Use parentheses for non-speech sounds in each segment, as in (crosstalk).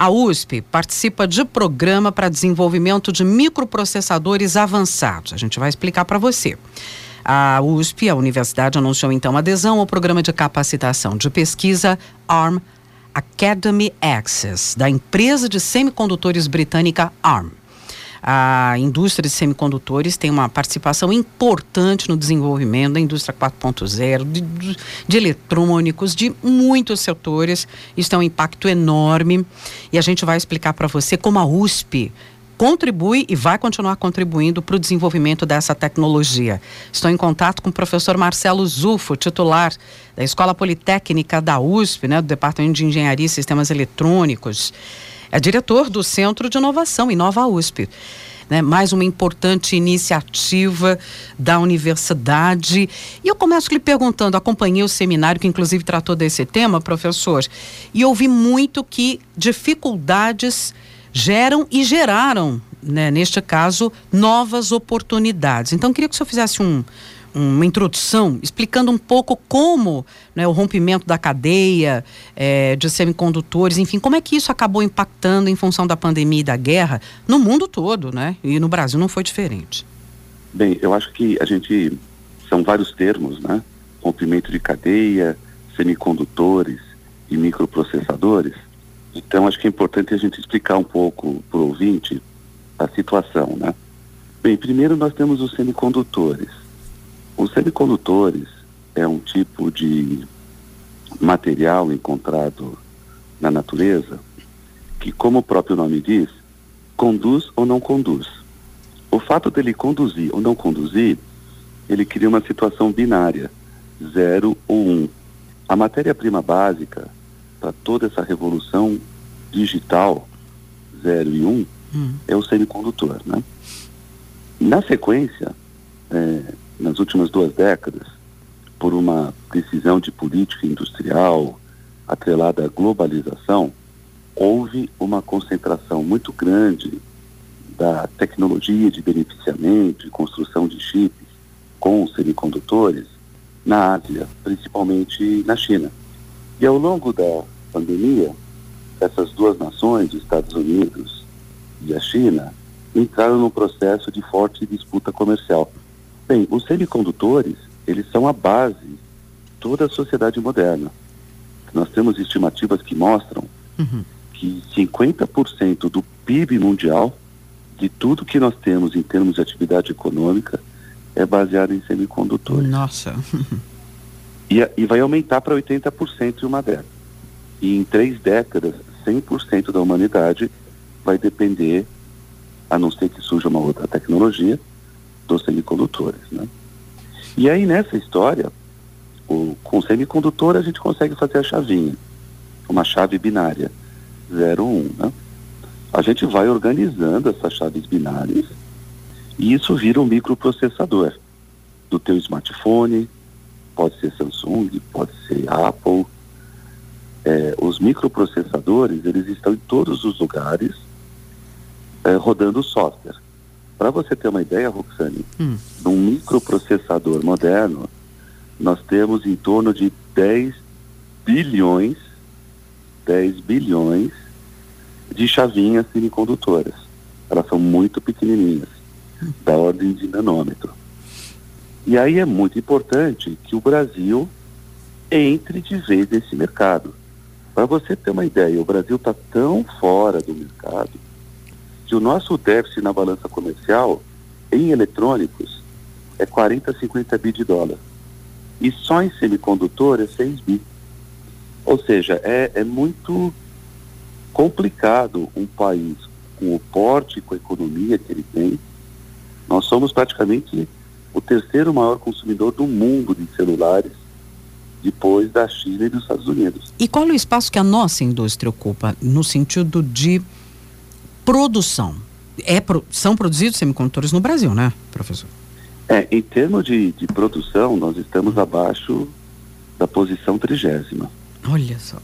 A USP participa de programa para desenvolvimento de microprocessadores avançados. A gente vai explicar para você. A USP, a universidade, anunciou então adesão ao programa de capacitação de pesquisa ARM Academy Access, da empresa de semicondutores britânica ARM. A indústria de semicondutores tem uma participação importante no desenvolvimento da indústria 4.0, de, de, eletrônicos, de muitos setores. Isso tem um impacto enorme e a gente vai explicar para você como a USP contribui e vai continuar contribuindo para o desenvolvimento dessa tecnologia. Estou em contato com o professor Marcelo Zufo, titular da Escola Politécnica da USP, né, do Departamento de Engenharia e Sistemas Eletrônicos. É diretor do Centro de Inovação Inova USP. Né, mais uma importante iniciativa da universidade. E eu começo lhe perguntando, acompanhei o seminário que inclusive tratou desse tema, professor, e ouvi muito que dificuldades geram e geraram, né, neste caso, novas oportunidades. Então, queria que o senhor fizesse um, uma introdução explicando um pouco como né, o rompimento da cadeia é, de semicondutores, enfim, como é que isso acabou impactando em função da pandemia e da guerra no mundo todo, né? E no Brasil não foi diferente. Bem, eu acho que a gente são vários termos, né? Rompimento de cadeia, semicondutores e microprocessadores. Então, acho que é importante a gente explicar um pouco para o ouvinte a situação, né? Bem, primeiro nós temos os semicondutores. Os semicondutores é um tipo de material encontrado na natureza que, como o próprio nome diz, conduz ou não conduz. O fato dele conduzir ou não conduzir, ele cria uma situação binária, zero ou um. A matéria-prima básica para toda essa revolução digital 0 e 1 um, hum. é o semicondutor. Né? Na sequência, é, nas últimas duas décadas, por uma decisão de política industrial atrelada à globalização, houve uma concentração muito grande da tecnologia de beneficiamento e construção de chips com semicondutores na Ásia, principalmente na China. E ao longo da pandemia, essas duas nações, os Estados Unidos e a China, entraram num processo de forte disputa comercial. Bem, os semicondutores, eles são a base de toda a sociedade moderna. Nós temos estimativas que mostram uhum. que 50% do PIB mundial, de tudo que nós temos em termos de atividade econômica, é baseado em semicondutores. Nossa! (laughs) e, e vai aumentar para 80% em uma década. E em três décadas, 100% da humanidade vai depender, a não ser que surja uma outra tecnologia, dos semicondutores. Né? E aí nessa história, o, com semicondutor a gente consegue fazer a chavinha, uma chave binária, 0, 1. Um, né? A gente vai organizando essas chaves binárias e isso vira um microprocessador do teu smartphone, pode ser Samsung, pode ser Apple, é, os microprocessadores, eles estão em todos os lugares é, rodando software. Para você ter uma ideia, Roxane, hum. num microprocessador moderno, nós temos em torno de 10 bilhões, 10 bilhões de chavinhas semicondutoras. Elas são muito pequenininhas, hum. da ordem de nanômetro. E aí é muito importante que o Brasil entre de vez nesse mercado. Para você ter uma ideia, o Brasil está tão fora do mercado que o nosso déficit na balança comercial em eletrônicos é 40, 50 bi de dólar. E só em semicondutor é 6 bi. Ou seja, é, é muito complicado um país com o porte, com a economia que ele tem. Nós somos praticamente o terceiro maior consumidor do mundo de celulares depois da China e dos Estados Unidos. E qual é o espaço que a nossa indústria ocupa no sentido de produção? É, são produzidos semicondutores no Brasil, né, professor? É, em termos de, de produção, nós estamos abaixo da posição trigésima. Olha só.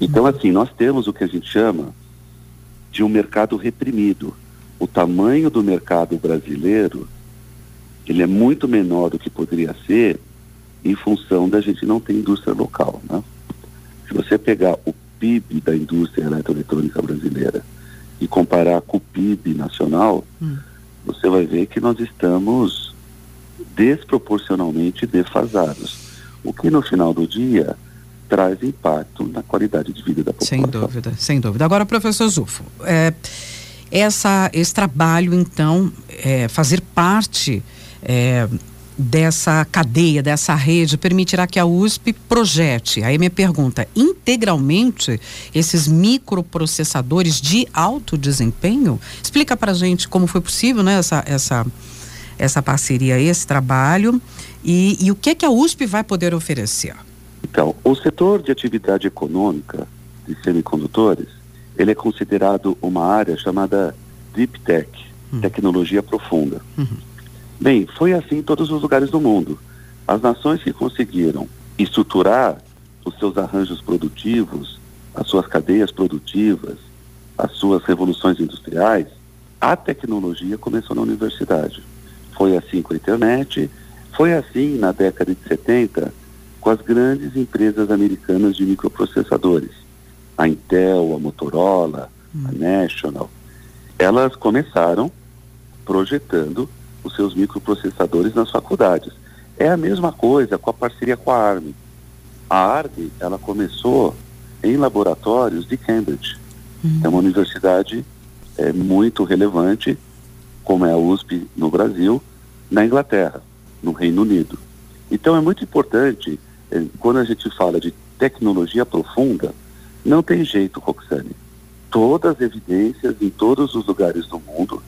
Então, assim, nós temos o que a gente chama de um mercado reprimido. O tamanho do mercado brasileiro, ele é muito menor do que poderia ser em função da gente não ter indústria local. Né? Se você pegar o PIB da indústria eletroeletrônica brasileira e comparar com o PIB nacional, hum. você vai ver que nós estamos desproporcionalmente defasados. O que no final do dia traz impacto na qualidade de vida da população. Sem dúvida, sem dúvida. Agora, professor Zufo, é, essa, esse trabalho, então, é, fazer parte é, dessa cadeia, dessa rede, permitirá que a USP projete, aí minha pergunta, integralmente esses microprocessadores de alto desempenho? Explica para gente como foi possível né, essa, essa, essa parceria, esse trabalho e, e o que, que a USP vai poder oferecer? Então, o setor de atividade econômica de semicondutores, ele é considerado uma área chamada Deep Tech, uhum. tecnologia profunda. Uhum. Bem, foi assim em todos os lugares do mundo. As nações que conseguiram estruturar os seus arranjos produtivos, as suas cadeias produtivas, as suas revoluções industriais, a tecnologia começou na universidade. Foi assim com a internet, foi assim na década de 70 com as grandes empresas americanas de microprocessadores, a Intel, a Motorola, hum. a National. Elas começaram projetando os seus microprocessadores nas faculdades. É a mesma coisa com a parceria com a ARM. A ARM, ela começou em laboratórios de Cambridge. Uhum. É uma universidade é, muito relevante, como é a USP no Brasil, na Inglaterra, no Reino Unido. Então é muito importante é, quando a gente fala de tecnologia profunda, não tem jeito, Roxane. Todas as evidências em todos os lugares do mundo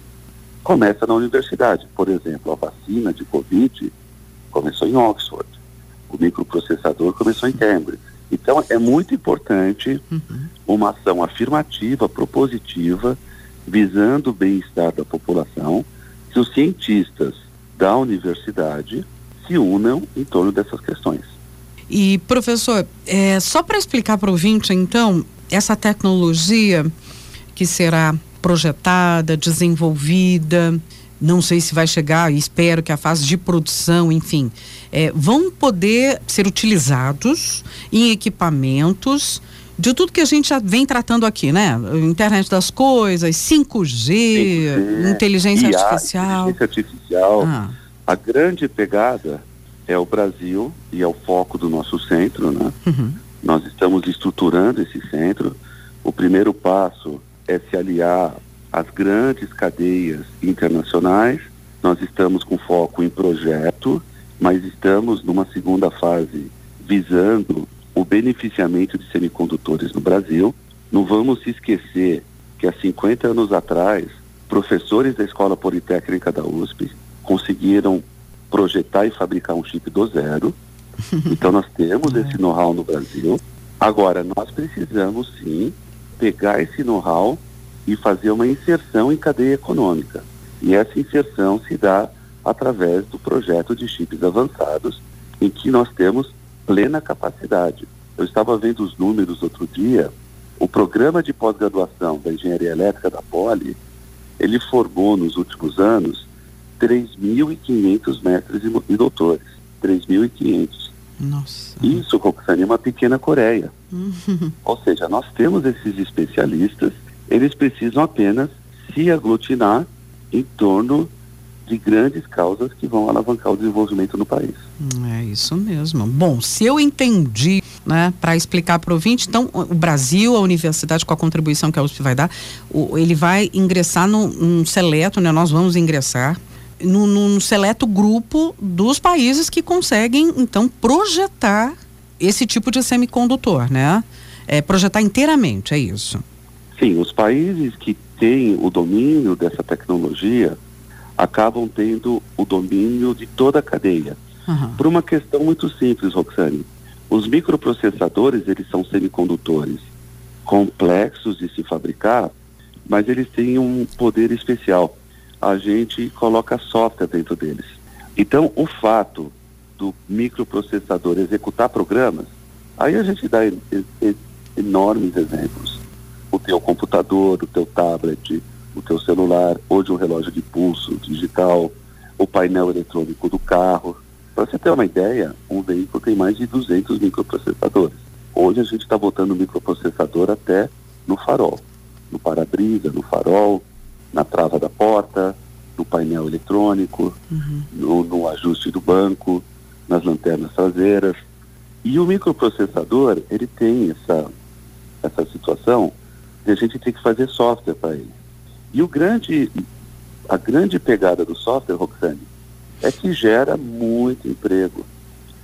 começam na universidade. Por exemplo, a vacina de Covid começou em Oxford. O microprocessador começou em Cambridge. Então, é muito importante uhum. uma ação afirmativa, propositiva, visando o bem-estar da população, que os cientistas da universidade se unam em torno dessas questões. E, professor, é, só para explicar para o ouvinte, então, essa tecnologia que será projetada, desenvolvida, não sei se vai chegar, espero que a fase de produção, enfim, é, vão poder ser utilizados em equipamentos de tudo que a gente já vem tratando aqui, né? Internet das coisas, 5G, 5G inteligência IA, artificial. Inteligência artificial. Ah. A grande pegada é o Brasil e é o foco do nosso centro, né? Uhum. Nós estamos estruturando esse centro. O primeiro passo é se aliar às grandes cadeias internacionais. Nós estamos com foco em projeto, mas estamos numa segunda fase visando o beneficiamento de semicondutores no Brasil. Não vamos se esquecer que há 50 anos atrás, professores da Escola Politécnica da USP conseguiram projetar e fabricar um chip do zero. (laughs) Então nós temos esse know-how no Brasil. Agora, nós precisamos sim pegar esse know-how e fazer uma inserção em cadeia econômica. E essa inserção se dá através do projeto de chips avançados, em que nós temos plena capacidade. Eu estava vendo os números outro dia, o programa de pós-graduação da engenharia elétrica da Poli, ele formou nos últimos anos 3.500 mestres e, doutores. 3.500. Nossa. Isso, Roxane, é uma pequena Coreia. Uhum. (laughs) Ou seja, nós temos esses especialistas, eles precisam apenas se aglutinar em torno de grandes causas que vão alavancar o desenvolvimento no país. É isso mesmo. Bom, se eu entendi, né, para explicar para o ouvinte, então o Brasil, a universidade com a contribuição que a USP vai dar, o, ele vai ingressar num, num seleto, né, nós vamos ingressar num, num seleto grupo dos países que conseguem, então, projetar esse tipo de semicondutor, né? É, projetar inteiramente, é isso? Sim, os países que têm o domínio dessa tecnologia acabam tendo o domínio de toda a cadeia. Uhum. Por uma questão muito simples, Roxane. Os microprocessadores, eles são semicondutores complexos de se fabricar, mas eles têm um poder especial a gente coloca software dentro deles. Então, o fato do microprocessador executar programas, aí a gente dá enormes exemplos. O teu computador, o teu tablet, o teu celular, hoje um relógio de pulso digital, o painel eletrônico do carro. Para você ter uma ideia, um veículo tem mais de 200 microprocessadores. Hoje a gente está botando microprocessador até no farol, no para-brisa, no farol, na trava da porta, no painel eletrônico, uhum. no, no ajuste do banco, nas lanternas traseiras. E o microprocessador, ele tem essa, essa situação de a gente ter que fazer software para ele. E o grande, a grande pegada do software, Roxane, é que gera muito emprego.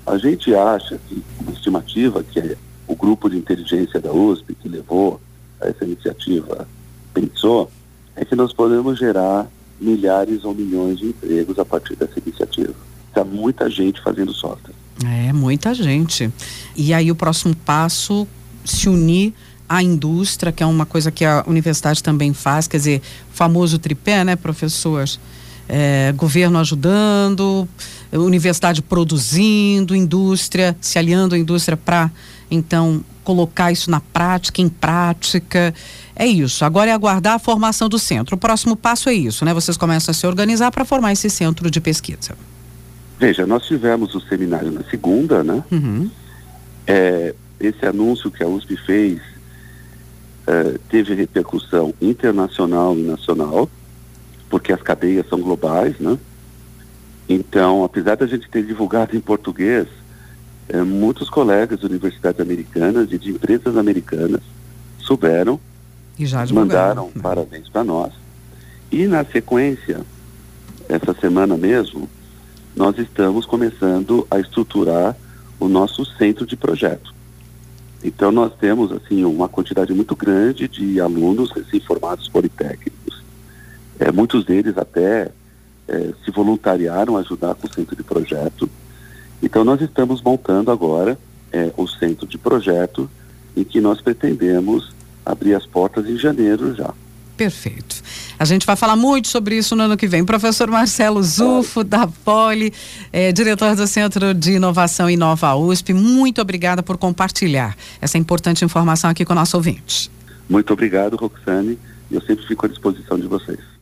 A gente acha que, uma estimativa que é o grupo de inteligência da USP que levou a essa iniciativa pensou, é que nós podemos gerar milhares ou milhões de empregos a partir dessa iniciativa. Está muita gente fazendo software. É, muita gente. E aí o próximo passo, se unir à indústria, que é uma coisa que a universidade também faz, quer dizer, famoso tripé, né, professores? É, governo ajudando, universidade produzindo, indústria se aliando à indústria para então colocar isso na prática, em prática. É isso. Agora é aguardar a formação do centro. O próximo passo é isso, né? Vocês começam a se organizar para formar esse centro de pesquisa. Veja, nós tivemos o seminário na segunda, né? Uhum. É, esse anúncio que a USP fez é, teve repercussão internacional e nacional, porque as cadeias são globais, né? Então, apesar da gente ter divulgado em português, é, muitos colegas de universidades americanas e de empresas americanas souberam e já mandaram (laughs) parabéns para nós. E na sequência, essa semana mesmo, nós estamos começando a estruturar o nosso centro de projeto. Então nós temos assim uma quantidade muito grande de alunos recém-formados politécnicos. É, muitos deles até é, se voluntariaram a ajudar com o centro de projeto. Então nós estamos montando agora é, o centro de projeto em que nós pretendemos abrir as portas em janeiro já. Perfeito. A gente vai falar muito sobre isso no ano que vem. Professor Marcelo Zufo, da Poli, é, diretor do Centro de Inovação Inova USP, muito obrigada por compartilhar essa importante informação aqui com o nosso ouvinte. Muito obrigado, Roxane. Eu sempre fico à disposição de vocês.